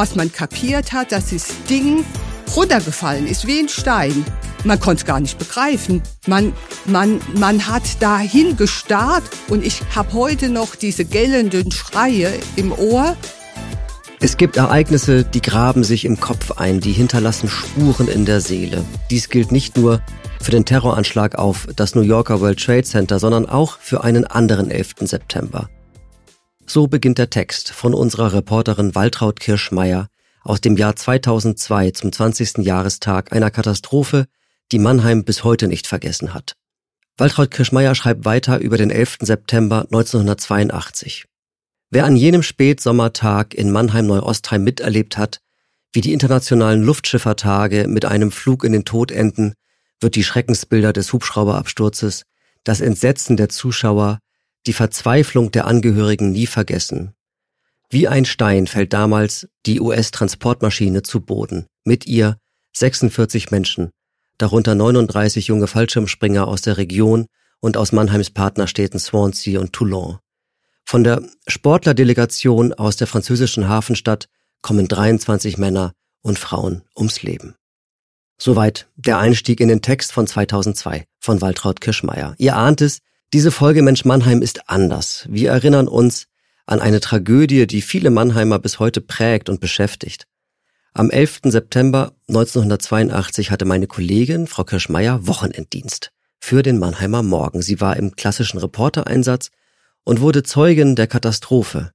was man kapiert hat, dass das Ding runtergefallen ist wie ein Stein. Man konnte es gar nicht begreifen. Man, man, man hat dahin gestarrt und ich habe heute noch diese gellenden Schreie im Ohr. Es gibt Ereignisse, die graben sich im Kopf ein, die hinterlassen Spuren in der Seele. Dies gilt nicht nur für den Terroranschlag auf das New Yorker World Trade Center, sondern auch für einen anderen 11. September. So beginnt der Text von unserer Reporterin Waltraud Kirschmeier aus dem Jahr 2002 zum 20. Jahrestag einer Katastrophe, die Mannheim bis heute nicht vergessen hat. Waltraud Kirschmeier schreibt weiter über den 11. September 1982. Wer an jenem Spätsommertag in Mannheim-Neuostheim miterlebt hat, wie die internationalen Luftschiffertage mit einem Flug in den Tod enden, wird die Schreckensbilder des Hubschrauberabsturzes, das Entsetzen der Zuschauer, die Verzweiflung der Angehörigen nie vergessen. Wie ein Stein fällt damals die US-Transportmaschine zu Boden. Mit ihr 46 Menschen, darunter 39 junge Fallschirmspringer aus der Region und aus Mannheims Partnerstädten Swansea und Toulon. Von der Sportlerdelegation aus der französischen Hafenstadt kommen 23 Männer und Frauen ums Leben. Soweit der Einstieg in den Text von 2002 von Waltraud Kirschmeier. Ihr ahnt es, diese Folge Mensch Mannheim ist anders. Wir erinnern uns an eine Tragödie, die viele Mannheimer bis heute prägt und beschäftigt. Am 11. September 1982 hatte meine Kollegin, Frau Kirschmeier, Wochenenddienst für den Mannheimer Morgen. Sie war im klassischen Reportereinsatz und wurde Zeugin der Katastrophe.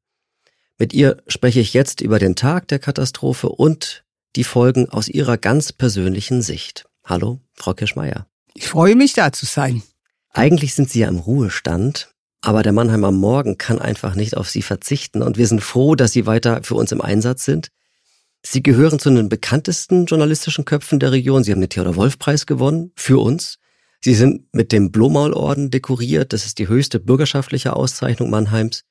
Mit ihr spreche ich jetzt über den Tag der Katastrophe und die Folgen aus ihrer ganz persönlichen Sicht. Hallo, Frau Kirschmeier. Ich freue mich, da zu sein. Eigentlich sind Sie ja im Ruhestand, aber der Mannheimer Morgen kann einfach nicht auf Sie verzichten und wir sind froh, dass Sie weiter für uns im Einsatz sind. Sie gehören zu den bekanntesten journalistischen Köpfen der Region. Sie haben den Theodor-Wolf-Preis gewonnen für uns. Sie sind mit dem Blomaul-Orden dekoriert. Das ist die höchste bürgerschaftliche Auszeichnung Mannheims.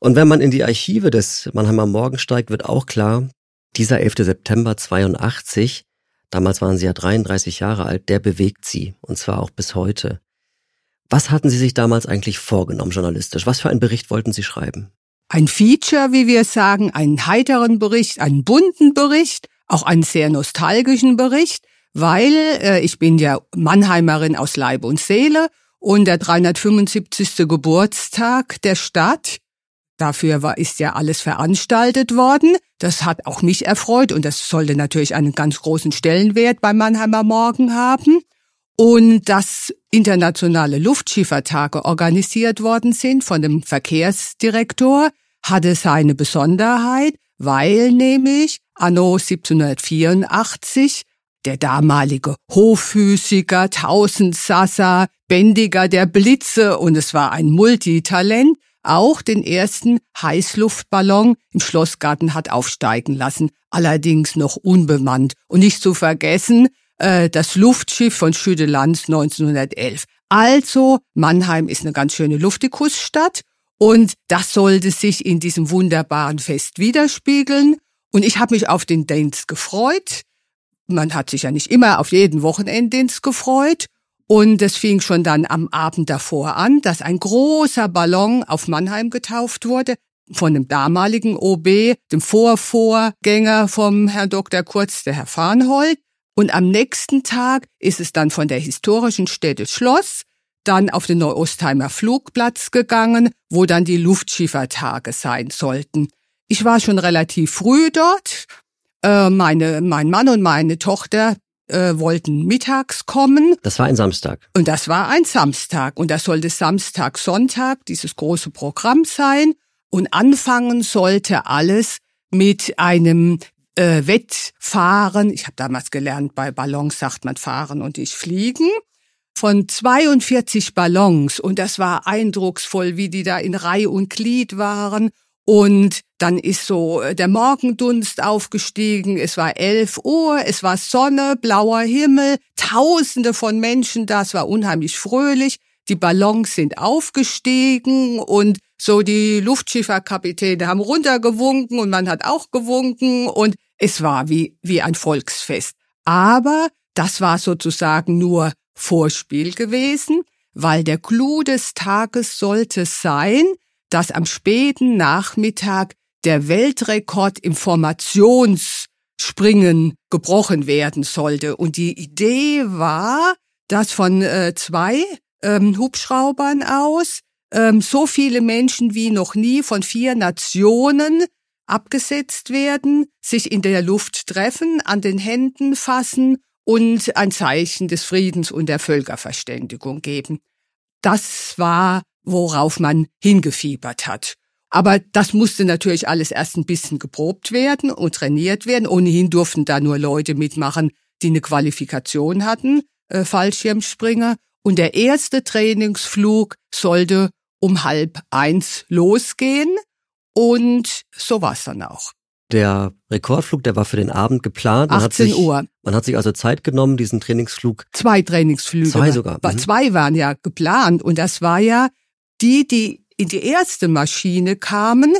Und wenn man in die Archive des Mannheimer Morgen steigt, wird auch klar, dieser 11. September 82, damals waren Sie ja 33 Jahre alt, der bewegt Sie. Und zwar auch bis heute. Was hatten Sie sich damals eigentlich vorgenommen journalistisch? Was für einen Bericht wollten Sie schreiben? Ein Feature, wie wir sagen, einen heiteren Bericht, einen bunten Bericht, auch einen sehr nostalgischen Bericht weil äh, ich bin ja Mannheimerin aus Leib und Seele und der 375. Geburtstag der Stadt, dafür war, ist ja alles veranstaltet worden. Das hat auch mich erfreut und das sollte natürlich einen ganz großen Stellenwert beim Mannheimer Morgen haben. Und dass internationale Luftschiffertage organisiert worden sind von dem Verkehrsdirektor, hatte seine Besonderheit, weil nämlich anno 1784 der damalige Hofphysiker, Tausendsasser, Bändiger der Blitze und es war ein Multitalent, auch den ersten Heißluftballon im Schlossgarten hat aufsteigen lassen, allerdings noch unbemannt. Und nicht zu vergessen, äh, das Luftschiff von Schüdelands 1911. Also, Mannheim ist eine ganz schöne Luftikusstadt und das sollte sich in diesem wunderbaren Fest widerspiegeln. Und ich habe mich auf den Dienst gefreut man hat sich ja nicht immer auf jeden Wochenenddienst gefreut. Und es fing schon dann am Abend davor an, dass ein großer Ballon auf Mannheim getauft wurde von dem damaligen OB, dem Vorvorgänger vom Herrn Dr. Kurz, der Herr Farnhold. Und am nächsten Tag ist es dann von der historischen Stätte Schloss dann auf den Neuostheimer Flugplatz gegangen, wo dann die Luftschiffertage sein sollten. Ich war schon relativ früh dort, äh, meine, mein Mann und meine Tochter äh, wollten mittags kommen. Das war ein Samstag. Und das war ein Samstag. Und das sollte Samstag, Sonntag, dieses große Programm sein. Und anfangen sollte alles mit einem äh, Wettfahren. Ich habe damals gelernt, bei Ballons sagt man fahren und ich fliegen von 42 Ballons und das war eindrucksvoll, wie die da in Reihe und Glied waren und dann ist so äh, der Morgendunst aufgestiegen. Es war elf Uhr, es war Sonne, blauer Himmel, Tausende von Menschen da. Es war unheimlich fröhlich. Die Ballons sind aufgestiegen und so die Luftschifferkapitäne haben runtergewunken und man hat auch gewunken und es war wie, wie ein Volksfest. Aber das war sozusagen nur Vorspiel gewesen, weil der Clou des Tages sollte sein, dass am späten Nachmittag der Weltrekord im Formationsspringen gebrochen werden sollte. Und die Idee war, dass von äh, zwei ähm, Hubschraubern aus ähm, so viele Menschen wie noch nie von vier Nationen abgesetzt werden, sich in der Luft treffen, an den Händen fassen und ein Zeichen des Friedens und der Völkerverständigung geben. Das war, worauf man hingefiebert hat. Aber das musste natürlich alles erst ein bisschen geprobt werden und trainiert werden. Ohnehin durften da nur Leute mitmachen, die eine Qualifikation hatten, äh, Fallschirmspringer. Und der erste Trainingsflug sollte um halb eins losgehen. Und so war es dann auch. Der Rekordflug, der war für den Abend geplant. Man 18 sich, Uhr. Man hat sich also Zeit genommen, diesen Trainingsflug. Zwei Trainingsflüge. Zwei sogar. Mhm. Zwei waren ja geplant. Und das war ja die, die in die erste Maschine kamen,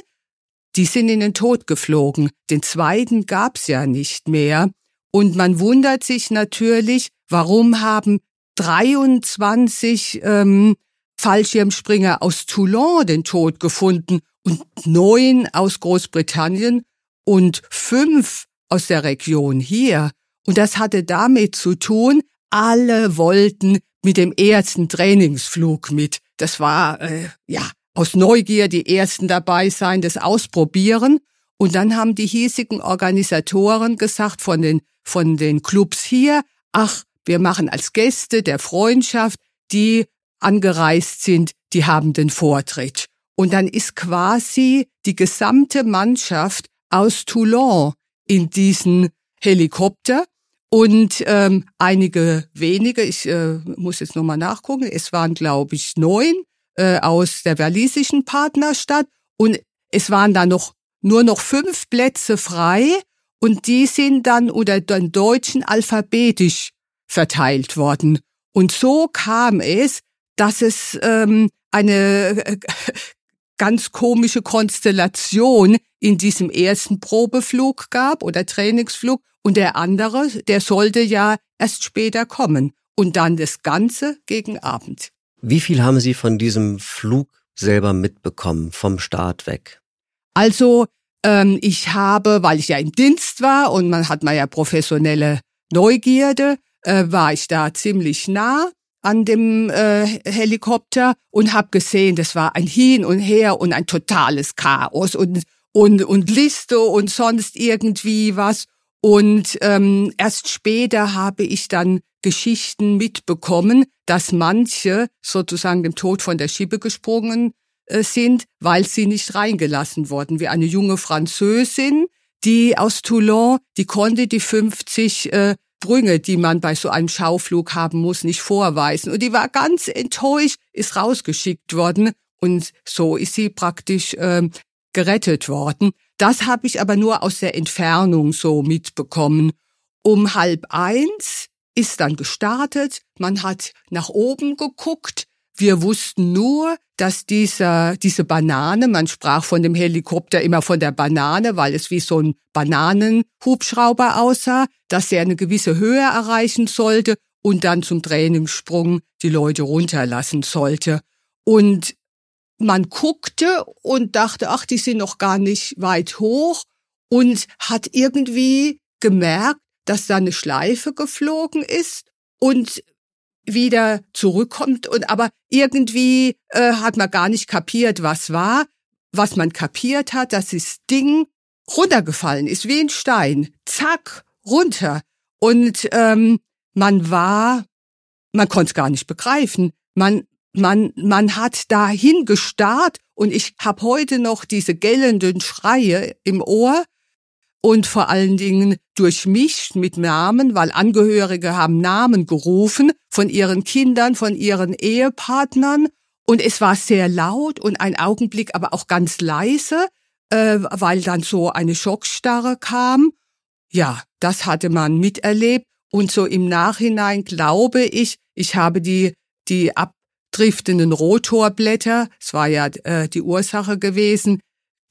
die sind in den Tod geflogen. Den zweiten gab's ja nicht mehr. Und man wundert sich natürlich, warum haben 23 ähm, Fallschirmspringer aus Toulon den Tod gefunden und neun aus Großbritannien und fünf aus der Region hier. Und das hatte damit zu tun, alle wollten mit dem ersten Trainingsflug mit. Das war, äh, ja, aus Neugier die ersten dabei sein, das ausprobieren. Und dann haben die hiesigen Organisatoren gesagt von den, von den Clubs hier, ach, wir machen als Gäste der Freundschaft, die angereist sind, die haben den Vortritt. Und dann ist quasi die gesamte Mannschaft aus Toulon in diesen Helikopter. Und ähm, einige wenige, ich äh, muss jetzt nochmal nachgucken, es waren glaube ich neun äh, aus der walisischen Partnerstadt. Und es waren da noch nur noch fünf Plätze frei. Und die sind dann unter den Deutschen alphabetisch verteilt worden. Und so kam es, dass es ähm, eine äh, ganz komische Konstellation in diesem ersten Probeflug gab oder Trainingsflug und der andere, der sollte ja erst später kommen und dann das Ganze gegen Abend. Wie viel haben Sie von diesem Flug selber mitbekommen, vom Start weg? Also ähm, ich habe, weil ich ja im Dienst war und man hat mal ja professionelle Neugierde, äh, war ich da ziemlich nah an dem äh, Helikopter und habe gesehen, das war ein Hin und Her und ein totales Chaos und und und Liste und sonst irgendwie was. Und ähm, erst später habe ich dann Geschichten mitbekommen, dass manche sozusagen dem Tod von der Schippe gesprungen äh, sind, weil sie nicht reingelassen wurden. Wie eine junge Französin, die aus Toulon, die konnte die 50 äh, Sprünge, die man bei so einem Schauflug haben muss, nicht vorweisen. Und die war ganz enttäuscht, ist rausgeschickt worden und so ist sie praktisch äh, gerettet worden. Das habe ich aber nur aus der Entfernung so mitbekommen. Um halb eins ist dann gestartet, man hat nach oben geguckt, wir wussten nur, dass dieser, diese Banane, man sprach von dem Helikopter immer von der Banane, weil es wie so ein Bananenhubschrauber aussah, dass er eine gewisse Höhe erreichen sollte und dann zum Trainingssprung die Leute runterlassen sollte. Und man guckte und dachte, ach, die sind noch gar nicht weit hoch und hat irgendwie gemerkt, dass da eine Schleife geflogen ist und wieder zurückkommt und aber irgendwie äh, hat man gar nicht kapiert, was war. Was man kapiert hat, dass das Ding runtergefallen ist wie ein Stein, zack runter und ähm, man war, man konnte es gar nicht begreifen. Man man man hat dahin gestarrt und ich habe heute noch diese gellenden Schreie im Ohr und vor allen Dingen durchmischt mit Namen, weil Angehörige haben Namen gerufen von ihren Kindern, von ihren Ehepartnern und es war sehr laut und ein Augenblick aber auch ganz leise, äh, weil dann so eine Schockstarre kam. Ja, das hatte man miterlebt und so im Nachhinein glaube ich, ich habe die die abdriftenden Rotorblätter, es war ja äh, die Ursache gewesen,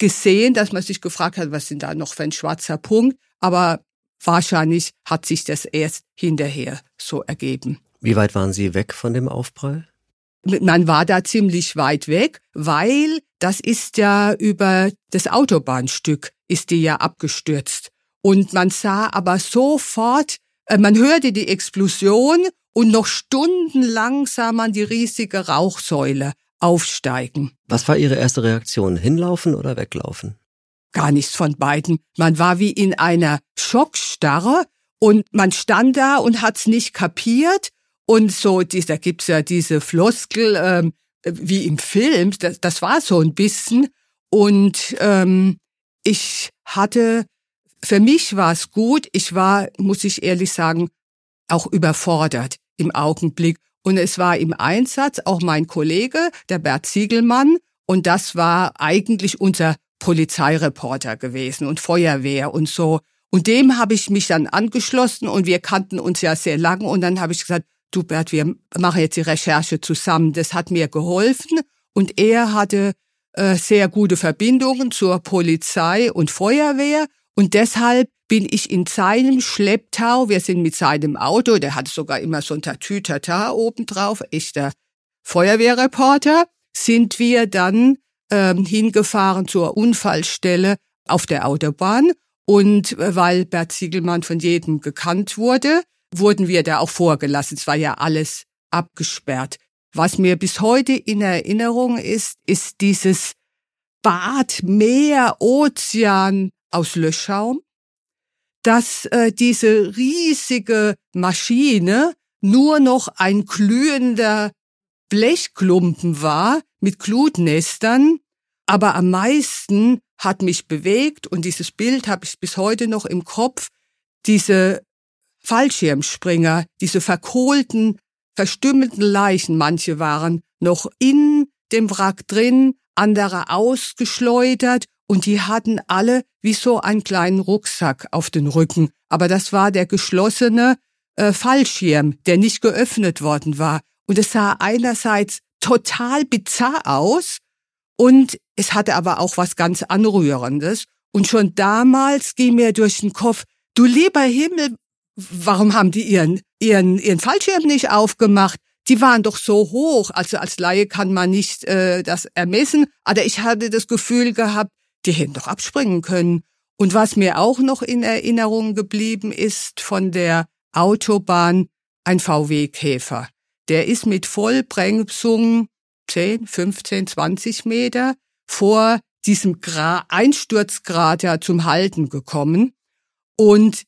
gesehen, dass man sich gefragt hat, was sind da noch für ein schwarzer Punkt, aber wahrscheinlich hat sich das erst hinterher so ergeben. Wie weit waren Sie weg von dem Aufprall? Man war da ziemlich weit weg, weil das ist ja über das Autobahnstück ist die ja abgestürzt. Und man sah aber sofort, äh, man hörte die Explosion und noch stundenlang sah man die riesige Rauchsäule aufsteigen. Was war Ihre erste Reaktion? Hinlaufen oder weglaufen? Gar nichts von beiden. Man war wie in einer Schockstarre und man stand da und hat's nicht kapiert. Und so, da gibt's ja diese Floskel, ähm, wie im Film, das, das war so ein bisschen. Und ähm, ich hatte, für mich war es gut, ich war, muss ich ehrlich sagen, auch überfordert im Augenblick. Und es war im Einsatz auch mein Kollege, der Bert Ziegelmann, und das war eigentlich unser Polizeireporter gewesen und Feuerwehr und so. Und dem habe ich mich dann angeschlossen und wir kannten uns ja sehr lange und dann habe ich gesagt, du Bert, wir machen jetzt die Recherche zusammen. Das hat mir geholfen und er hatte äh, sehr gute Verbindungen zur Polizei und Feuerwehr und deshalb bin ich in seinem Schlepptau, wir sind mit seinem Auto, der hat sogar immer so ein Tatütata obendrauf, echter Feuerwehrreporter, sind wir dann ähm, hingefahren zur Unfallstelle auf der Autobahn und äh, weil Bert Ziegelmann von jedem gekannt wurde, wurden wir da auch vorgelassen. Es war ja alles abgesperrt. Was mir bis heute in Erinnerung ist, ist dieses Bad, Meer, Ozean aus Löschschaum, dass äh, diese riesige Maschine nur noch ein glühender Blechklumpen war mit Glutnestern, aber am meisten hat mich bewegt und dieses Bild habe ich bis heute noch im Kopf, diese Fallschirmspringer, diese verkohlten, verstümmelten Leichen, manche waren noch in dem Wrack drin, andere ausgeschleudert und die hatten alle wie so einen kleinen Rucksack auf den Rücken. Aber das war der geschlossene äh, Fallschirm, der nicht geöffnet worden war. Und es sah einerseits total bizarr aus und es hatte aber auch was ganz Anrührendes. Und schon damals ging mir durch den Kopf, du lieber Himmel, warum haben die ihren, ihren, ihren Fallschirm nicht aufgemacht? Die waren doch so hoch. Also als Laie kann man nicht äh, das ermessen. Aber ich hatte das Gefühl gehabt, die hätten doch abspringen können. Und was mir auch noch in Erinnerung geblieben ist von der Autobahn, ein VW-Käfer. Der ist mit Vollbremsung 10, 15, 20 Meter vor diesem Gra Einsturzkrater zum Halten gekommen. Und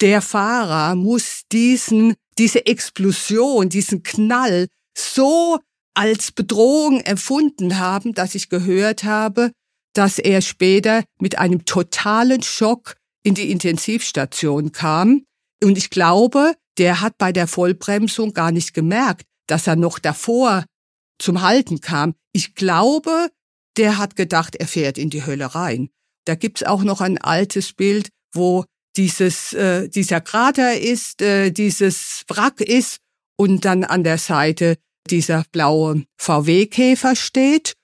der Fahrer muss diesen, diese Explosion, diesen Knall so als Bedrohung empfunden haben, dass ich gehört habe, dass er später mit einem totalen Schock in die Intensivstation kam. Und ich glaube, der hat bei der Vollbremsung gar nicht gemerkt, dass er noch davor zum Halten kam. Ich glaube, der hat gedacht, er fährt in die Hölle rein. Da gibt's auch noch ein altes Bild, wo dieses, äh, dieser Krater ist, äh, dieses Wrack ist und dann an der Seite dieser blaue VW-Käfer steht.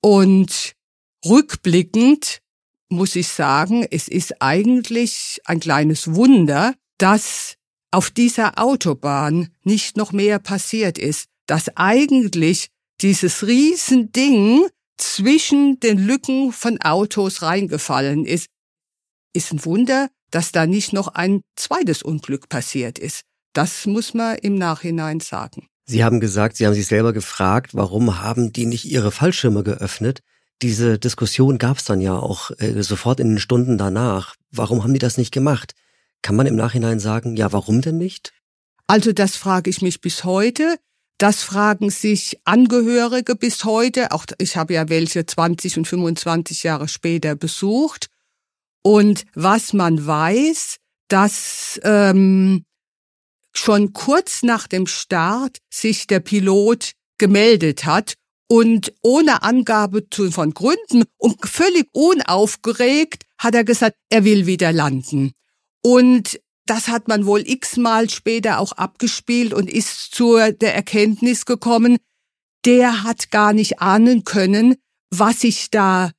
Und rückblickend muss ich sagen, es ist eigentlich ein kleines Wunder, dass auf dieser Autobahn nicht noch mehr passiert ist, dass eigentlich dieses Riesending zwischen den Lücken von Autos reingefallen ist. Ist ein Wunder, dass da nicht noch ein zweites Unglück passiert ist. Das muss man im Nachhinein sagen. Sie haben gesagt, Sie haben sich selber gefragt, warum haben die nicht ihre Fallschirme geöffnet? Diese Diskussion gab es dann ja auch äh, sofort in den Stunden danach. Warum haben die das nicht gemacht? Kann man im Nachhinein sagen, ja, warum denn nicht? Also das frage ich mich bis heute. Das fragen sich Angehörige bis heute. Auch ich habe ja welche 20 und 25 Jahre später besucht. Und was man weiß, dass ähm, schon kurz nach dem Start sich der Pilot gemeldet hat und ohne Angabe von Gründen und völlig unaufgeregt hat er gesagt, er will wieder landen. Und das hat man wohl x-mal später auch abgespielt und ist zur der Erkenntnis gekommen, der hat gar nicht ahnen können, was sich da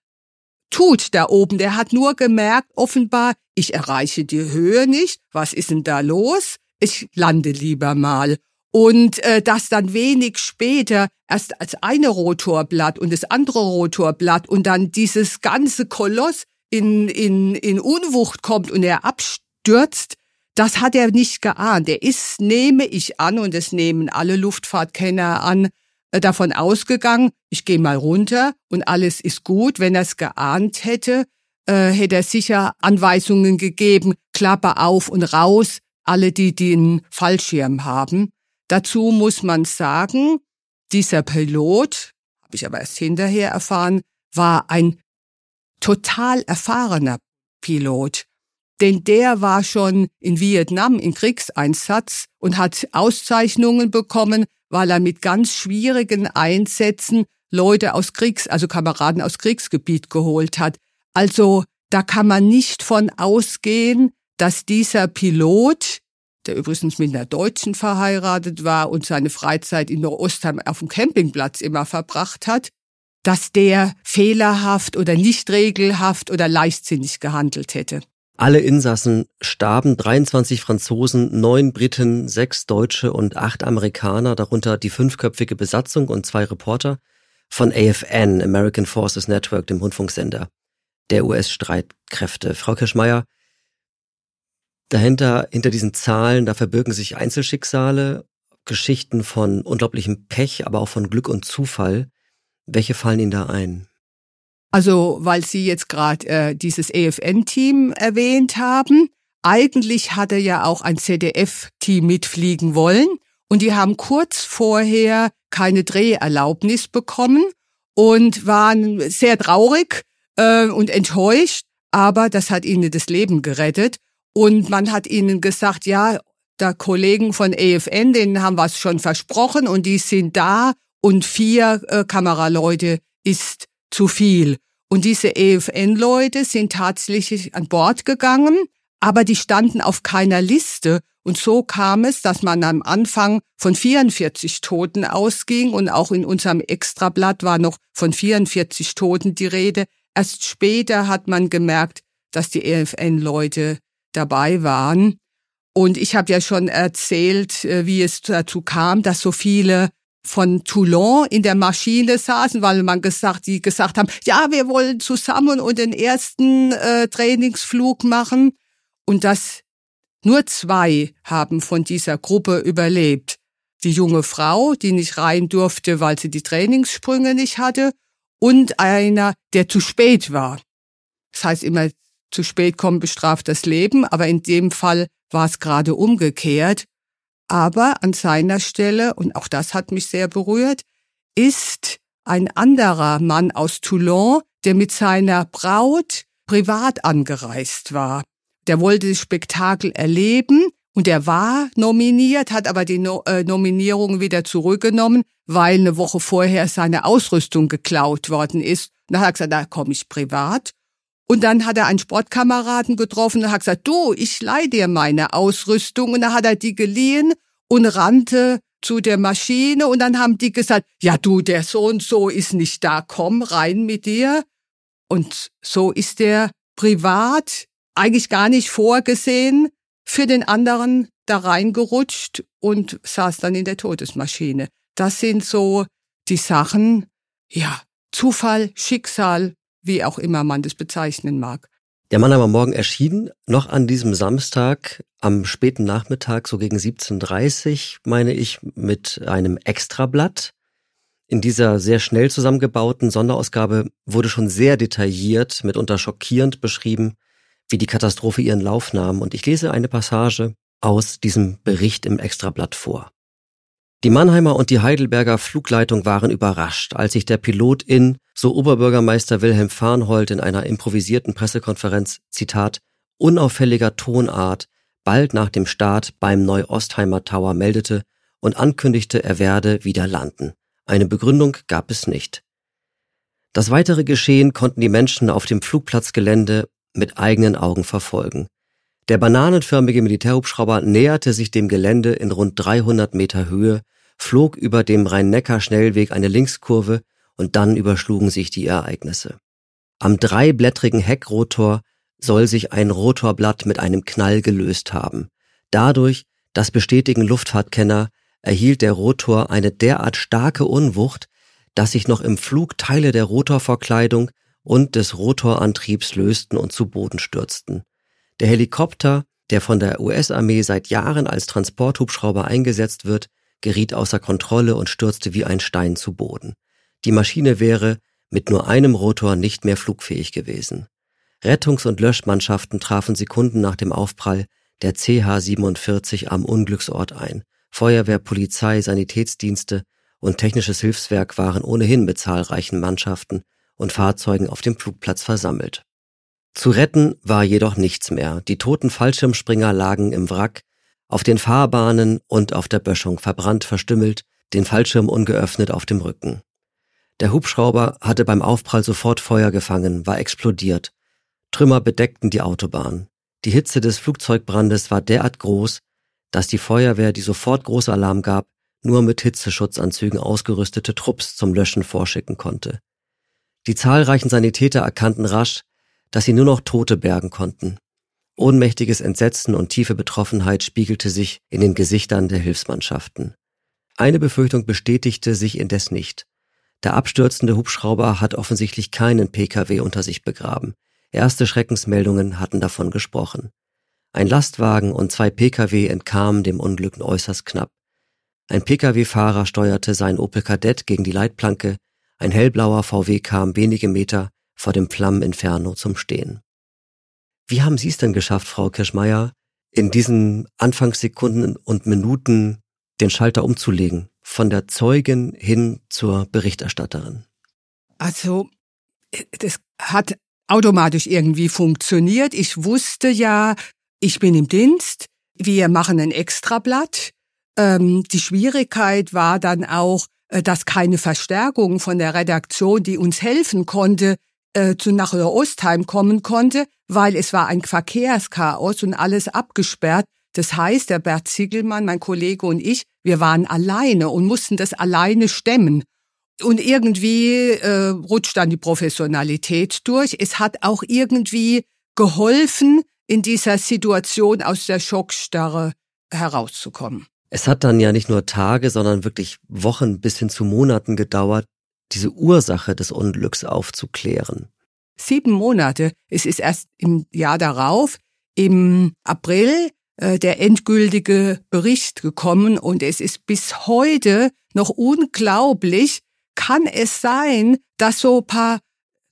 tut da oben. Der hat nur gemerkt, offenbar, ich erreiche die Höhe nicht. Was ist denn da los? Ich lande lieber mal. Und äh, das dann wenig später erst als eine Rotorblatt und das andere Rotorblatt und dann dieses ganze Koloss in, in, in Unwucht kommt und er abstürzt, das hat er nicht geahnt. Er ist, nehme ich an, und es nehmen alle Luftfahrtkenner an, äh, davon ausgegangen, ich gehe mal runter und alles ist gut. Wenn er es geahnt hätte, äh, hätte er sicher Anweisungen gegeben, Klappe auf und raus, alle, die den Fallschirm haben. Dazu muss man sagen, dieser Pilot, habe ich aber erst hinterher erfahren, war ein total erfahrener Pilot. Denn der war schon in Vietnam in Kriegseinsatz und hat Auszeichnungen bekommen, weil er mit ganz schwierigen Einsätzen Leute aus Kriegs, also Kameraden aus Kriegsgebiet geholt hat. Also da kann man nicht von ausgehen, dass dieser Pilot der übrigens mit einer Deutschen verheiratet war und seine Freizeit in Ostheim auf dem Campingplatz immer verbracht hat, dass der fehlerhaft oder nicht regelhaft oder leichtsinnig gehandelt hätte. Alle Insassen starben, 23 Franzosen, neun Briten, sechs Deutsche und acht Amerikaner, darunter die fünfköpfige Besatzung und zwei Reporter von AFN, American Forces Network, dem Rundfunksender der US-Streitkräfte. Frau Kirschmeier, dahinter, hinter diesen Zahlen, da verbirgen sich Einzelschicksale, Geschichten von unglaublichem Pech, aber auch von Glück und Zufall. Welche fallen Ihnen da ein? Also, weil Sie jetzt gerade äh, dieses EFN-Team erwähnt haben, eigentlich hatte ja auch ein ZDF-Team mitfliegen wollen und die haben kurz vorher keine Dreherlaubnis bekommen und waren sehr traurig äh, und enttäuscht, aber das hat ihnen das Leben gerettet und man hat ihnen gesagt, ja, der Kollegen von EFN, denen haben wir es schon versprochen und die sind da und vier äh, Kameraleute ist zu viel. Und diese EFN-Leute sind tatsächlich an Bord gegangen, aber die standen auf keiner Liste. Und so kam es, dass man am Anfang von 44 Toten ausging und auch in unserem Extrablatt war noch von 44 Toten die Rede. Erst später hat man gemerkt, dass die EFN-Leute dabei waren. Und ich habe ja schon erzählt, äh, wie es dazu kam, dass so viele von Toulon in der Maschine saßen, weil man gesagt, die gesagt haben, ja, wir wollen zusammen und den ersten äh, Trainingsflug machen. Und das nur zwei haben von dieser Gruppe überlebt. Die junge Frau, die nicht rein durfte, weil sie die Trainingssprünge nicht hatte, und einer, der zu spät war. Das heißt immer, zu spät kommen bestraft das Leben, aber in dem Fall war es gerade umgekehrt. Aber an seiner Stelle, und auch das hat mich sehr berührt, ist ein anderer Mann aus Toulon, der mit seiner Braut privat angereist war. Der wollte das Spektakel erleben und er war nominiert, hat aber die no äh, Nominierung wieder zurückgenommen, weil eine Woche vorher seine Ausrüstung geklaut worden ist. Und dann hat er gesagt, da komme ich privat. Und dann hat er einen Sportkameraden getroffen und hat gesagt, du, ich leih dir meine Ausrüstung. Und dann hat er die geliehen und rannte zu der Maschine und dann haben die gesagt, ja du, der so und so ist nicht da, komm rein mit dir. Und so ist der privat eigentlich gar nicht vorgesehen für den anderen da reingerutscht und saß dann in der Todesmaschine. Das sind so die Sachen, ja, Zufall, Schicksal, wie auch immer man das bezeichnen mag. Der Mann aber morgen erschienen, noch an diesem Samstag am späten Nachmittag, so gegen 17.30 meine ich, mit einem Extrablatt. In dieser sehr schnell zusammengebauten Sonderausgabe wurde schon sehr detailliert, mitunter schockierend beschrieben, wie die Katastrophe ihren Lauf nahm. Und ich lese eine Passage aus diesem Bericht im Extrablatt vor. Die Mannheimer und die Heidelberger Flugleitung waren überrascht, als sich der Pilot in, so Oberbürgermeister Wilhelm Farnhold in einer improvisierten Pressekonferenz, Zitat, unauffälliger Tonart bald nach dem Start beim Neu-Ostheimer Tower meldete und ankündigte, er werde wieder landen. Eine Begründung gab es nicht. Das weitere Geschehen konnten die Menschen auf dem Flugplatzgelände mit eigenen Augen verfolgen. Der bananenförmige Militärhubschrauber näherte sich dem Gelände in rund 300 Meter Höhe flog über dem Rhein-Neckar-Schnellweg eine Linkskurve und dann überschlugen sich die Ereignisse. Am dreiblättrigen Heckrotor soll sich ein Rotorblatt mit einem Knall gelöst haben. Dadurch, das bestätigen Luftfahrtkenner, erhielt der Rotor eine derart starke Unwucht, dass sich noch im Flug Teile der Rotorverkleidung und des Rotorantriebs lösten und zu Boden stürzten. Der Helikopter, der von der US-Armee seit Jahren als Transporthubschrauber eingesetzt wird, geriet außer Kontrolle und stürzte wie ein Stein zu Boden. Die Maschine wäre mit nur einem Rotor nicht mehr flugfähig gewesen. Rettungs- und Löschmannschaften trafen Sekunden nach dem Aufprall der CH-47 am Unglücksort ein. Feuerwehr, Polizei, Sanitätsdienste und technisches Hilfswerk waren ohnehin mit zahlreichen Mannschaften und Fahrzeugen auf dem Flugplatz versammelt. Zu retten war jedoch nichts mehr. Die toten Fallschirmspringer lagen im Wrack, auf den Fahrbahnen und auf der Böschung verbrannt, verstümmelt, den Fallschirm ungeöffnet auf dem Rücken. Der Hubschrauber hatte beim Aufprall sofort Feuer gefangen, war explodiert. Trümmer bedeckten die Autobahn. Die Hitze des Flugzeugbrandes war derart groß, dass die Feuerwehr, die sofort Großalarm gab, nur mit Hitzeschutzanzügen ausgerüstete Trupps zum Löschen vorschicken konnte. Die zahlreichen Sanitäter erkannten rasch, dass sie nur noch Tote bergen konnten. Ohnmächtiges Entsetzen und tiefe Betroffenheit spiegelte sich in den Gesichtern der Hilfsmannschaften. Eine Befürchtung bestätigte sich indes nicht. Der abstürzende Hubschrauber hat offensichtlich keinen Pkw unter sich begraben. Erste Schreckensmeldungen hatten davon gesprochen. Ein Lastwagen und zwei Pkw entkamen dem Unglück äußerst knapp. Ein Pkw-Fahrer steuerte sein Opel Kadett gegen die Leitplanke, ein hellblauer VW kam wenige Meter vor dem Flammeninferno zum Stehen. Wie haben Sie es denn geschafft, Frau Kirschmeier, in diesen Anfangssekunden und Minuten den Schalter umzulegen, von der Zeugin hin zur Berichterstatterin? Also, das hat automatisch irgendwie funktioniert. Ich wusste ja, ich bin im Dienst, wir machen ein Extrablatt. Ähm, die Schwierigkeit war dann auch, äh, dass keine Verstärkung von der Redaktion, die uns helfen konnte, äh, zu nach Ostheim kommen konnte, weil es war ein Verkehrschaos und alles abgesperrt. Das heißt, der Bert Ziegelmann, mein Kollege und ich, wir waren alleine und mussten das alleine stemmen. Und irgendwie äh, rutscht dann die Professionalität durch. Es hat auch irgendwie geholfen, in dieser Situation aus der Schockstarre herauszukommen. Es hat dann ja nicht nur Tage, sondern wirklich Wochen bis hin zu Monaten gedauert, diese Ursache des Unglücks aufzuklären. Sieben Monate. Es ist erst im Jahr darauf, im April, der endgültige Bericht gekommen und es ist bis heute noch unglaublich, kann es sein, dass so paar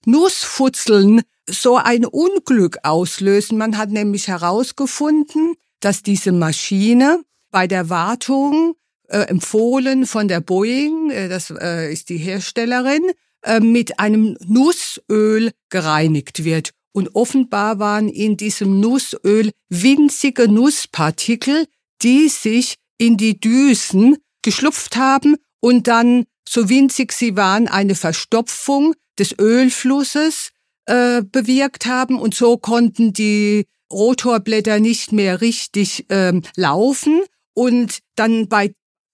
Nussfutzeln so ein Unglück auslösen. Man hat nämlich herausgefunden, dass diese Maschine bei der Wartung äh, empfohlen von der Boeing, äh, das äh, ist die Herstellerin, äh, mit einem Nussöl gereinigt wird. Und offenbar waren in diesem Nussöl winzige Nusspartikel, die sich in die Düsen geschlupft haben und dann, so winzig sie waren, eine Verstopfung des Ölflusses äh, bewirkt haben. Und so konnten die Rotorblätter nicht mehr richtig ähm, laufen. Und dann bei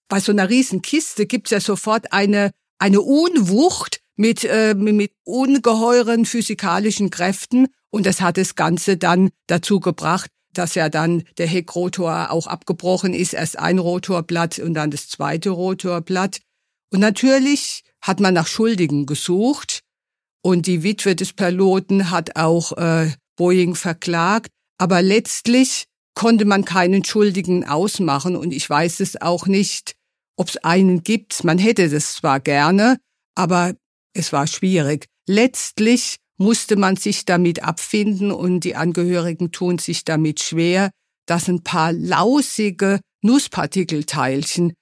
bei so einer riesen Kiste gibt's ja sofort eine, eine Unwucht mit, äh, mit ungeheuren physikalischen Kräften. Und das hat das Ganze dann dazu gebracht, dass ja dann der Heckrotor auch abgebrochen ist. Erst ein Rotorblatt und dann das zweite Rotorblatt. Und natürlich hat man nach Schuldigen gesucht. Und die Witwe des Piloten hat auch äh, Boeing verklagt. Aber letztlich konnte man keinen Schuldigen ausmachen. Und ich weiß es auch nicht, ob es einen gibt. Man hätte das zwar gerne, aber es war schwierig. Letztlich musste man sich damit abfinden und die Angehörigen tun sich damit schwer, dass ein paar lausige Nusspartikelteilchen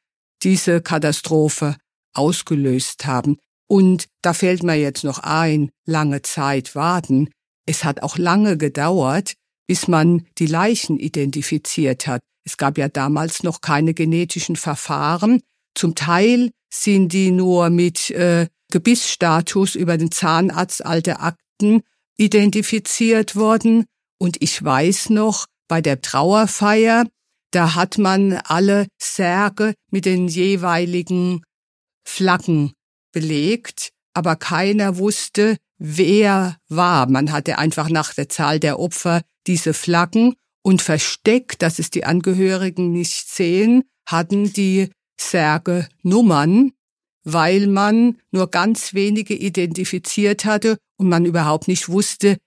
diese Katastrophe ausgelöst haben. Und da fällt mir jetzt noch ein, lange Zeit warten. Es hat auch lange gedauert, bis man die Leichen identifiziert hat. Es gab ja damals noch keine genetischen Verfahren. Zum Teil sind die nur mit äh, Gebissstatus über den Zahnarzt alte Akten identifiziert worden. Und ich weiß noch, bei der Trauerfeier, da hat man alle Särge mit den jeweiligen Flaggen belegt, aber keiner wusste, wer war. Man hatte einfach nach der Zahl der Opfer diese Flaggen und versteckt, dass es die Angehörigen nicht sehen, hatten die Särge Nummern, weil man nur ganz wenige identifiziert hatte und man überhaupt nicht wusste,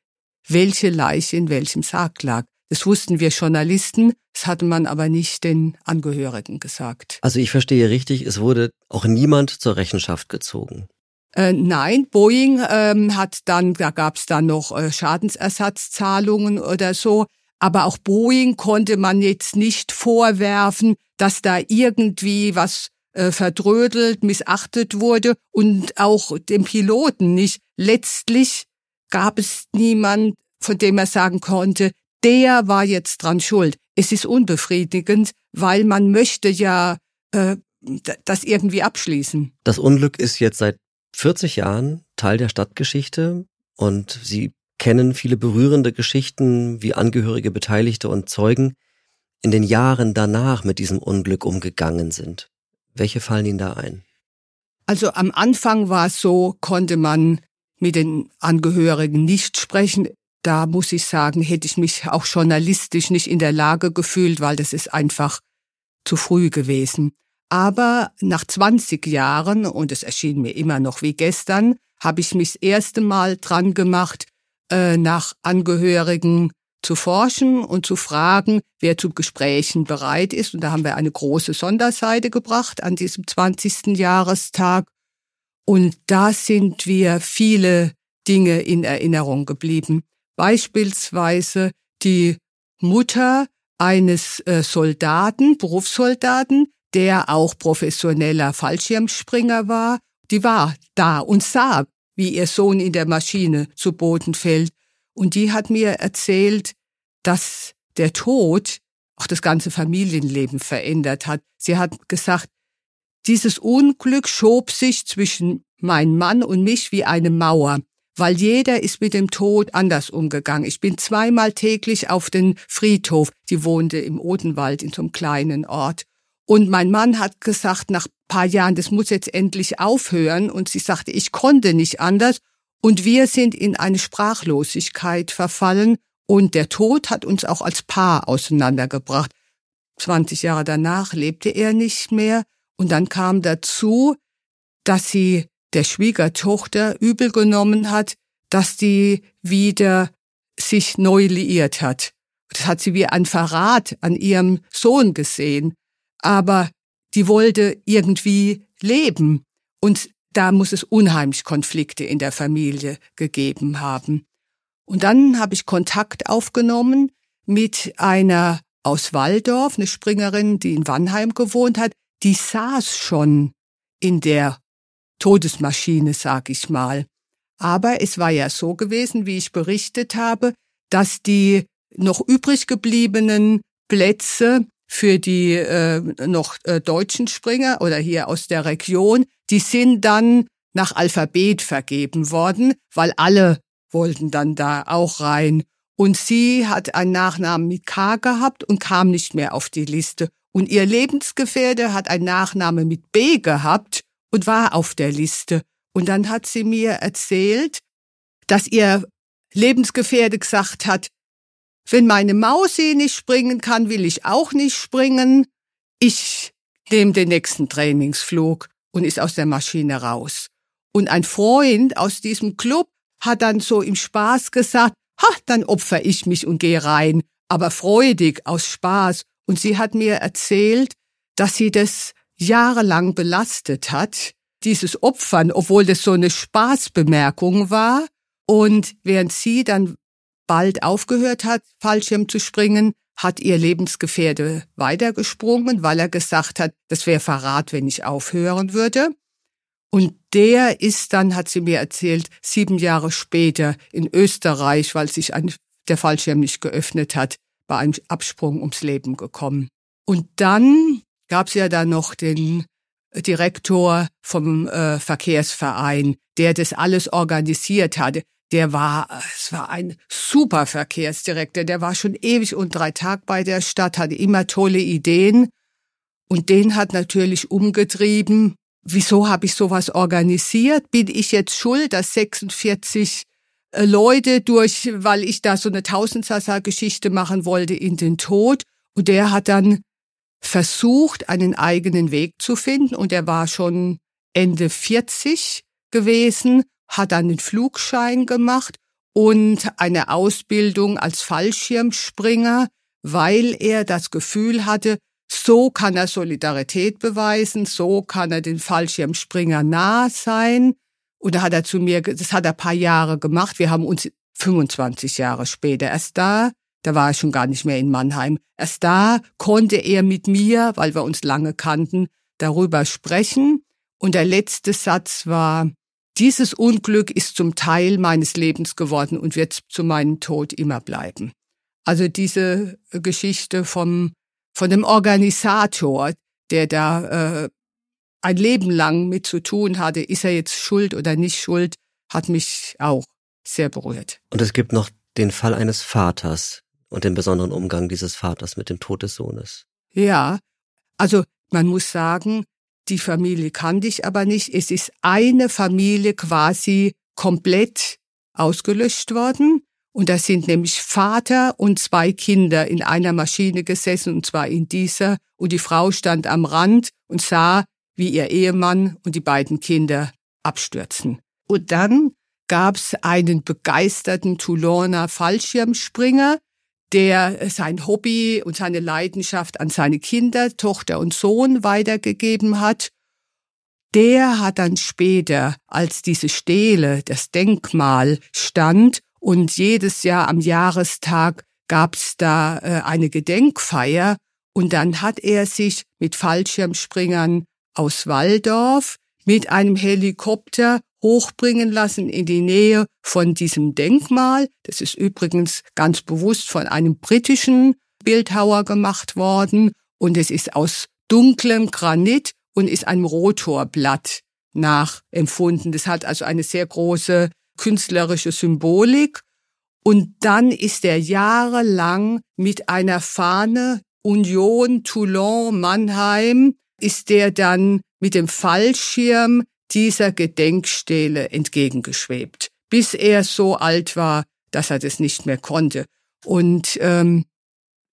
welche Leiche in welchem Sarg lag. Das wussten wir Journalisten, das hatte man aber nicht den Angehörigen gesagt. Also ich verstehe richtig, es wurde auch niemand zur Rechenschaft gezogen. Äh, nein, Boeing ähm, hat dann, da gab es dann noch äh, Schadensersatzzahlungen oder so, aber auch Boeing konnte man jetzt nicht vorwerfen, dass da irgendwie was äh, verdrödelt, missachtet wurde und auch dem Piloten nicht. Letztlich gab es niemand, von dem er sagen konnte, der war jetzt dran schuld. Es ist unbefriedigend, weil man möchte ja äh, das irgendwie abschließen. Das Unglück ist jetzt seit 40 Jahren Teil der Stadtgeschichte und Sie kennen viele berührende Geschichten, wie Angehörige, Beteiligte und Zeugen in den Jahren danach mit diesem Unglück umgegangen sind. Welche fallen Ihnen da ein? Also am Anfang war es so, konnte man mit den Angehörigen nicht sprechen. Da muss ich sagen, hätte ich mich auch journalistisch nicht in der Lage gefühlt, weil das ist einfach zu früh gewesen. Aber nach 20 Jahren, und es erschien mir immer noch wie gestern, habe ich mich das erste Mal dran gemacht, äh, nach Angehörigen zu forschen und zu fragen, wer zu Gesprächen bereit ist. Und da haben wir eine große Sonderseite gebracht an diesem 20. Jahrestag. Und da sind wir viele Dinge in Erinnerung geblieben. Beispielsweise die Mutter eines äh, Soldaten, Berufssoldaten, der auch professioneller Fallschirmspringer war, die war da und sah, wie ihr Sohn in der Maschine zu Boden fällt. Und die hat mir erzählt, dass der Tod auch das ganze Familienleben verändert hat. Sie hat gesagt, dieses Unglück schob sich zwischen mein Mann und mich wie eine Mauer, weil jeder ist mit dem Tod anders umgegangen. Ich bin zweimal täglich auf den Friedhof. Die wohnte im Odenwald in so einem kleinen Ort. Und mein Mann hat gesagt, nach paar Jahren, das muss jetzt endlich aufhören. Und sie sagte, ich konnte nicht anders. Und wir sind in eine Sprachlosigkeit verfallen. Und der Tod hat uns auch als Paar auseinandergebracht. 20 Jahre danach lebte er nicht mehr. Und dann kam dazu, dass sie der Schwiegertochter übel genommen hat, dass die wieder sich neu liiert hat. Das hat sie wie ein Verrat an ihrem Sohn gesehen. Aber die wollte irgendwie leben. Und da muss es unheimlich Konflikte in der Familie gegeben haben. Und dann habe ich Kontakt aufgenommen mit einer aus Waldorf, eine Springerin, die in Wannheim gewohnt hat, die saß schon in der Todesmaschine, sag ich mal. Aber es war ja so gewesen, wie ich berichtet habe, dass die noch übrig gebliebenen Plätze für die äh, noch äh, deutschen Springer oder hier aus der Region, die sind dann nach Alphabet vergeben worden, weil alle wollten dann da auch rein. Und sie hat einen Nachnamen mit K gehabt und kam nicht mehr auf die Liste. Und ihr Lebensgefährte hat einen Nachnamen mit B gehabt und war auf der Liste. Und dann hat sie mir erzählt, dass ihr Lebensgefährte gesagt hat, wenn meine Maus hier nicht springen kann, will ich auch nicht springen. Ich nehme den nächsten Trainingsflug und ist aus der Maschine raus. Und ein Freund aus diesem Club hat dann so im Spaß gesagt, ha, dann opfer ich mich und gehe rein, aber freudig aus Spaß und sie hat mir erzählt, dass sie das jahrelang belastet hat, dieses Opfern, obwohl das so eine Spaßbemerkung war. Und während sie dann bald aufgehört hat, Fallschirm zu springen, hat ihr Lebensgefährte weitergesprungen, weil er gesagt hat, das wäre Verrat, wenn ich aufhören würde. Und der ist dann, hat sie mir erzählt, sieben Jahre später in Österreich, weil sich ein, der Fallschirm nicht geöffnet hat, bei einem Absprung ums Leben gekommen. Und dann gab es ja da noch den Direktor vom äh, Verkehrsverein, der das alles organisiert hatte. Der war, es war ein super Verkehrsdirektor, der war schon ewig und drei Tag bei der Stadt, hatte immer tolle Ideen. Und den hat natürlich umgetrieben, wieso habe ich sowas organisiert? Bin ich jetzt schuld, dass 46 äh, Leute durch, weil ich da so eine Tausendsassa-Geschichte machen wollte, in den Tod. Und der hat dann versucht, einen eigenen Weg zu finden und er war schon Ende 40 gewesen, hat den Flugschein gemacht und eine Ausbildung als Fallschirmspringer, weil er das Gefühl hatte, so kann er Solidarität beweisen, so kann er den Fallschirmspringer nah sein. Und da hat er zu mir, das hat er paar Jahre gemacht. Wir haben uns 25 Jahre später erst da, da war er schon gar nicht mehr in Mannheim. Erst da konnte er mit mir, weil wir uns lange kannten, darüber sprechen. Und der letzte Satz war, dieses Unglück ist zum Teil meines Lebens geworden und wird zu meinem Tod immer bleiben. Also diese Geschichte vom, von dem Organisator, der da äh, ein Leben lang mit zu tun hatte, ist er jetzt schuld oder nicht schuld, hat mich auch sehr berührt. Und es gibt noch den Fall eines Vaters und den besonderen Umgang dieses Vaters mit dem Tod des Sohnes. Ja, also man muss sagen, die Familie kannte ich aber nicht. Es ist eine Familie quasi komplett ausgelöscht worden. Und da sind nämlich Vater und zwei Kinder in einer Maschine gesessen, und zwar in dieser. Und die Frau stand am Rand und sah, wie ihr Ehemann und die beiden Kinder abstürzen. Und dann gab's einen begeisterten Touloner Fallschirmspringer, der sein Hobby und seine Leidenschaft an seine Kinder, Tochter und Sohn weitergegeben hat. Der hat dann später, als diese Stele, das Denkmal stand und jedes Jahr am Jahrestag gab's da äh, eine Gedenkfeier und dann hat er sich mit Fallschirmspringern aus Waldorf mit einem Helikopter hochbringen lassen in die Nähe von diesem Denkmal. Das ist übrigens ganz bewusst von einem britischen Bildhauer gemacht worden und es ist aus dunklem Granit und ist einem Rotorblatt nachempfunden. Das hat also eine sehr große künstlerische Symbolik. Und dann ist er jahrelang mit einer Fahne Union Toulon Mannheim ist der dann mit dem Fallschirm dieser Gedenkstele entgegengeschwebt, bis er so alt war, dass er das nicht mehr konnte. Und ähm,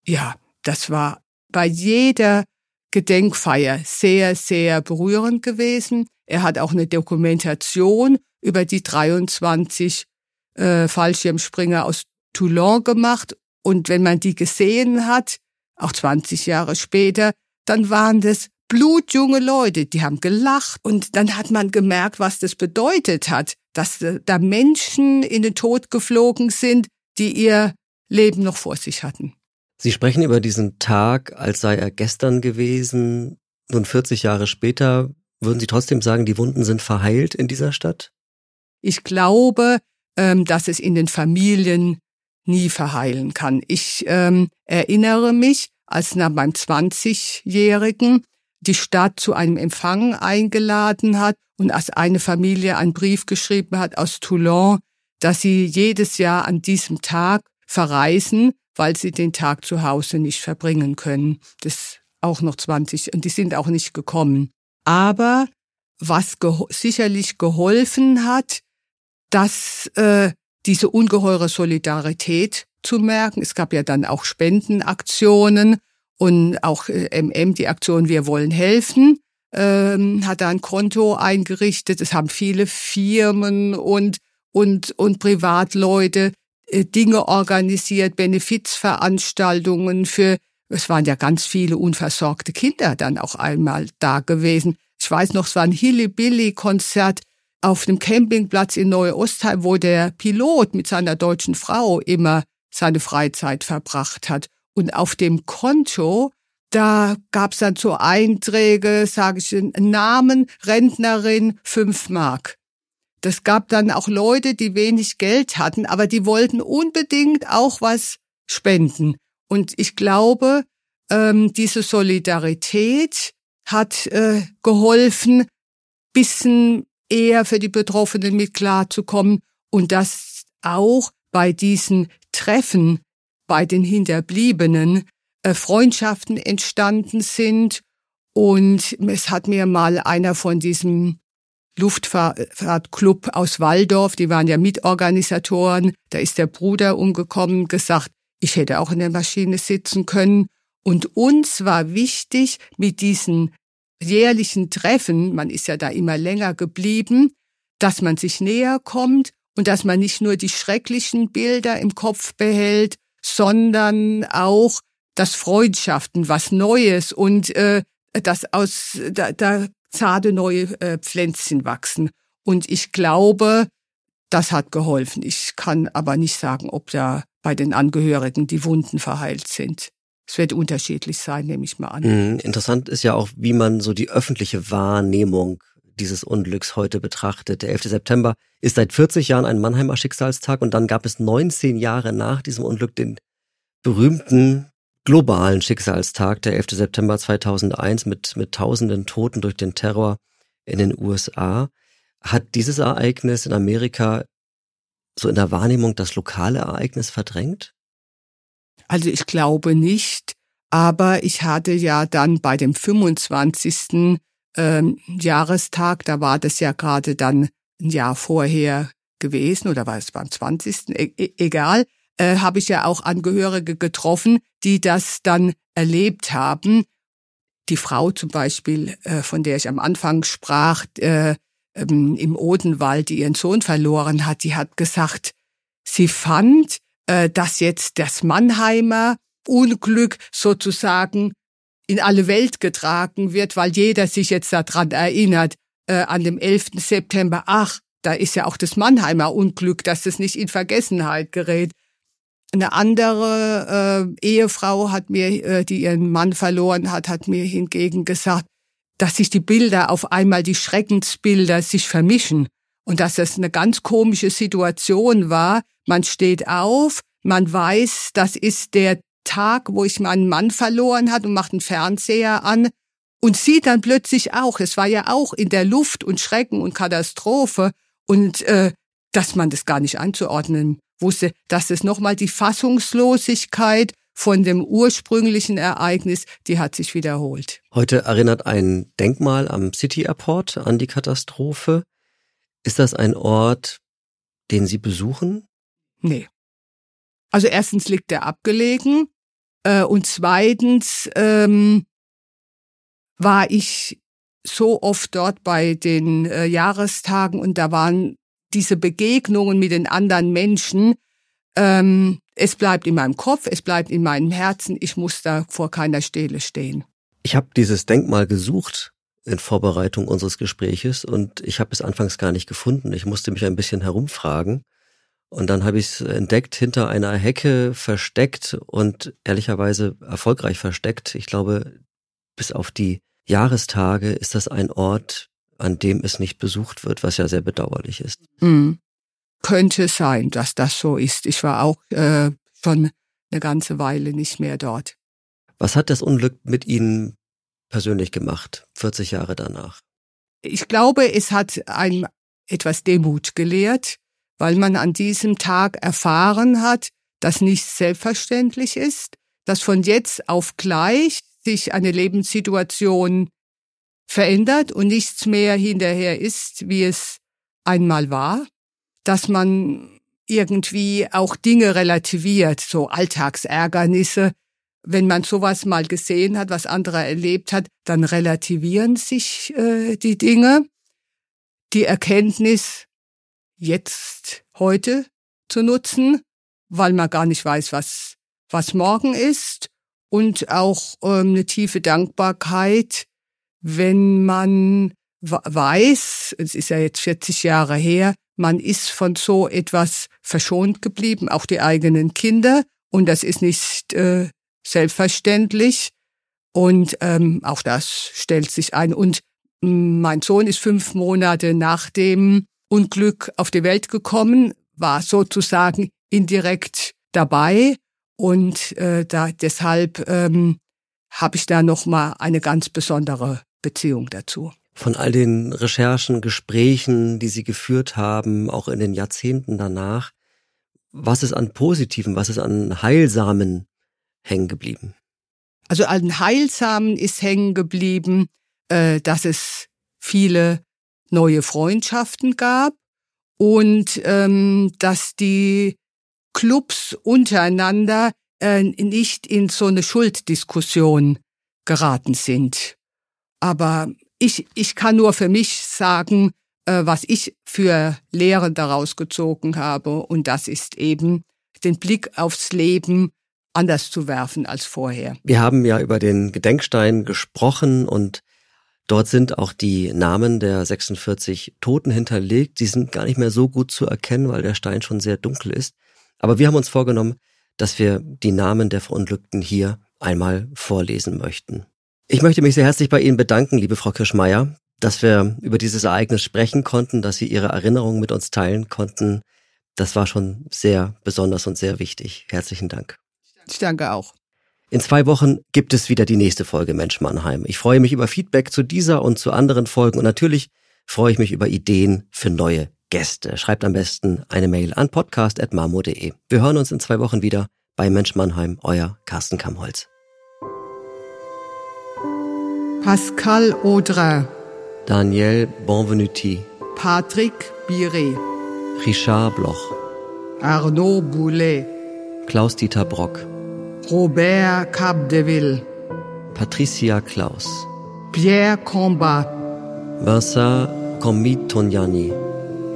ja, das war bei jeder Gedenkfeier sehr, sehr berührend gewesen. Er hat auch eine Dokumentation über die 23 äh, Fallschirmspringer aus Toulon gemacht. Und wenn man die gesehen hat, auch 20 Jahre später, dann waren das blutjunge Leute, die haben gelacht und dann hat man gemerkt, was das bedeutet hat, dass da Menschen in den Tod geflogen sind, die ihr Leben noch vor sich hatten. Sie sprechen über diesen Tag, als sei er gestern gewesen. Nun 40 Jahre später, würden Sie trotzdem sagen, die Wunden sind verheilt in dieser Stadt? Ich glaube, ähm, dass es in den Familien nie verheilen kann. Ich ähm, erinnere mich, als nach meinem 20-Jährigen die Stadt zu einem Empfang eingeladen hat und als eine Familie einen Brief geschrieben hat aus Toulon, dass sie jedes Jahr an diesem Tag verreisen, weil sie den Tag zu Hause nicht verbringen können. Das auch noch 20 und die sind auch nicht gekommen. Aber was geho sicherlich geholfen hat, dass äh, diese ungeheure Solidarität zu merken. Es gab ja dann auch Spendenaktionen und auch MM, die Aktion Wir wollen helfen, ähm, hat da ein Konto eingerichtet. Es haben viele Firmen und, und, und Privatleute äh, Dinge organisiert, Benefizveranstaltungen für, es waren ja ganz viele unversorgte Kinder dann auch einmal da gewesen. Ich weiß noch, es war ein Hilly-Billy-Konzert auf dem Campingplatz in Neu-Ostheim, wo der Pilot mit seiner deutschen Frau immer seine Freizeit verbracht hat. Und auf dem Konto, da gab's dann so Einträge, sage ich, Namen, Rentnerin, fünf Mark. Das gab dann auch Leute, die wenig Geld hatten, aber die wollten unbedingt auch was spenden. Und ich glaube, ähm, diese Solidarität hat äh, geholfen, bisschen eher für die Betroffenen mit klarzukommen und dass auch bei diesen Treffen bei den Hinterbliebenen äh, Freundschaften entstanden sind. Und es hat mir mal einer von diesem Luftfahrtclub aus Waldorf, die waren ja Mitorganisatoren, da ist der Bruder umgekommen, gesagt, ich hätte auch in der Maschine sitzen können. Und uns war wichtig, mit diesen jährlichen Treffen, man ist ja da immer länger geblieben, dass man sich näher kommt und dass man nicht nur die schrecklichen Bilder im Kopf behält, sondern auch das Freundschaften, was Neues und äh, dass aus da, da zarte neue äh, Pflänzchen wachsen. Und ich glaube, das hat geholfen. Ich kann aber nicht sagen, ob da bei den Angehörigen die Wunden verheilt sind. Es wird unterschiedlich sein, nehme ich mal an. Mhm. Interessant ist ja auch, wie man so die öffentliche Wahrnehmung dieses Unglücks heute betrachtet. Der 11. September ist seit 40 Jahren ein Mannheimer Schicksalstag und dann gab es 19 Jahre nach diesem Unglück den berühmten globalen Schicksalstag, der 11. September 2001 mit, mit tausenden Toten durch den Terror in den USA. Hat dieses Ereignis in Amerika so in der Wahrnehmung das lokale Ereignis verdrängt? Also ich glaube nicht, aber ich hatte ja dann bei dem 25. Ähm, Jahrestag, da war das ja gerade dann ein Jahr vorher gewesen oder war es beim 20. E egal, äh, habe ich ja auch Angehörige getroffen, die das dann erlebt haben. Die Frau zum Beispiel, äh, von der ich am Anfang sprach, äh, ähm, im Odenwald, die ihren Sohn verloren hat, die hat gesagt, sie fand, äh, dass jetzt das Mannheimer Unglück sozusagen in alle Welt getragen wird, weil jeder sich jetzt daran erinnert, äh, an dem 11. September, ach, da ist ja auch das Mannheimer Unglück, dass es nicht in Vergessenheit gerät. Eine andere äh, Ehefrau hat mir, äh, die ihren Mann verloren hat, hat mir hingegen gesagt, dass sich die Bilder auf einmal, die Schreckensbilder sich vermischen und dass das eine ganz komische Situation war. Man steht auf, man weiß, das ist der Tag, wo ich meinen Mann verloren hat und macht einen Fernseher an und sieht dann plötzlich auch, es war ja auch in der Luft und Schrecken und Katastrophe und äh, dass man das gar nicht einzuordnen wusste, dass es nochmal die Fassungslosigkeit von dem ursprünglichen Ereignis, die hat sich wiederholt. Heute erinnert ein Denkmal am City Airport an die Katastrophe. Ist das ein Ort, den Sie besuchen? Nee. Also erstens liegt er abgelegen äh, und zweitens ähm, war ich so oft dort bei den äh, Jahrestagen und da waren diese Begegnungen mit den anderen Menschen, ähm, es bleibt in meinem Kopf, es bleibt in meinem Herzen, ich muss da vor keiner Stele stehen. Ich habe dieses Denkmal gesucht in Vorbereitung unseres Gespräches und ich habe es anfangs gar nicht gefunden. Ich musste mich ein bisschen herumfragen und dann habe ich es entdeckt hinter einer Hecke versteckt und ehrlicherweise erfolgreich versteckt. Ich glaube, bis auf die Jahrestage ist das ein Ort, an dem es nicht besucht wird, was ja sehr bedauerlich ist. Mhm könnte sein, dass das so ist. Ich war auch äh, schon eine ganze Weile nicht mehr dort. Was hat das Unglück mit Ihnen persönlich gemacht, 40 Jahre danach? Ich glaube, es hat einem etwas Demut gelehrt, weil man an diesem Tag erfahren hat, dass nichts selbstverständlich ist, dass von jetzt auf gleich sich eine Lebenssituation verändert und nichts mehr hinterher ist, wie es einmal war dass man irgendwie auch Dinge relativiert, so Alltagsärgernisse. Wenn man sowas mal gesehen hat, was andere erlebt hat, dann relativieren sich äh, die Dinge. Die Erkenntnis jetzt, heute zu nutzen, weil man gar nicht weiß, was, was morgen ist. Und auch ähm, eine tiefe Dankbarkeit, wenn man weiß, es ist ja jetzt 40 Jahre her, man ist von so etwas verschont geblieben, auch die eigenen Kinder. Und das ist nicht äh, selbstverständlich. Und ähm, auch das stellt sich ein. Und mein Sohn ist fünf Monate nach dem Unglück auf die Welt gekommen, war sozusagen indirekt dabei. Und äh, da deshalb ähm, habe ich da noch mal eine ganz besondere Beziehung dazu von all den Recherchen, Gesprächen, die Sie geführt haben, auch in den Jahrzehnten danach, was ist an Positiven, was ist an Heilsamen hängen geblieben? Also an Heilsamen ist hängen geblieben, äh, dass es viele neue Freundschaften gab und ähm, dass die Clubs untereinander äh, nicht in so eine Schulddiskussion geraten sind. Aber ich, ich kann nur für mich sagen, äh, was ich für Lehren daraus gezogen habe. Und das ist eben den Blick aufs Leben anders zu werfen als vorher. Wir haben ja über den Gedenkstein gesprochen und dort sind auch die Namen der 46 Toten hinterlegt. Die sind gar nicht mehr so gut zu erkennen, weil der Stein schon sehr dunkel ist. Aber wir haben uns vorgenommen, dass wir die Namen der Verunglückten hier einmal vorlesen möchten. Ich möchte mich sehr herzlich bei Ihnen bedanken, liebe Frau Kirschmeier, dass wir über dieses Ereignis sprechen konnten, dass Sie Ihre Erinnerungen mit uns teilen konnten. Das war schon sehr besonders und sehr wichtig. Herzlichen Dank. Ich danke auch. In zwei Wochen gibt es wieder die nächste Folge Mensch Mannheim. Ich freue mich über Feedback zu dieser und zu anderen Folgen und natürlich freue ich mich über Ideen für neue Gäste. Schreibt am besten eine Mail an podcast.marmo.de. Wir hören uns in zwei Wochen wieder bei Mensch Mannheim, euer Carsten Kamholz. Pascal Audrin. Daniel Bonvenuti. Patrick Biret. Richard Bloch. Arnaud Boulet. Klaus-Dieter Brock. Robert Capdeville. Patricia Klaus. Pierre Combat. Vincent Komitonyani.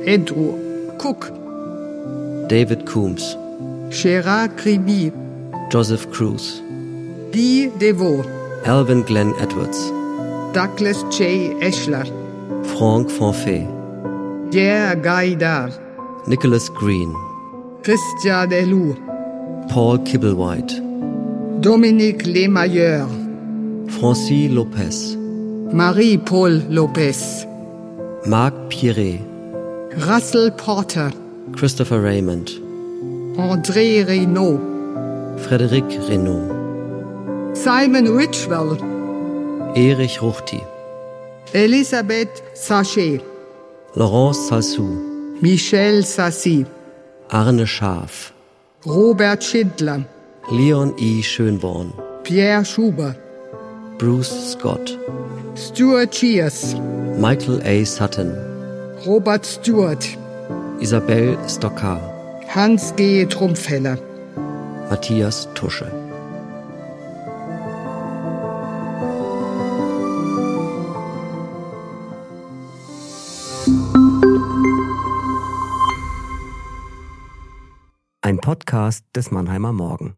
Andrew Cook. David Coombs. Gérard Kribi. Joseph Cruz. Guy Devaux. Alvin Glenn Edwards. Douglas J. Eschler. Franck Fonfay. Pierre Gaida. Nicholas Green. Christian Elou. Paul Kibblewhite. Dominique Lemailleur. Francis Lopez. Marie-Paul Lopez. Marc Pierret. Russell Porter. Christopher Raymond. André Reynaud. Frédéric Renaud. Simon Richwell. Erich Ruchti. Elisabeth Sachet. Laurence Salsou. Michel Sassi. Arne Schaaf. Robert Schindler. Leon E. Schönborn. Pierre Schubert. Bruce Scott. Stuart Cheers. Michael A. Sutton. Robert Stewart. Isabel Stockar. Hans G. Trumpfeller. Matthias Tusche. Ein Podcast des Mannheimer Morgen.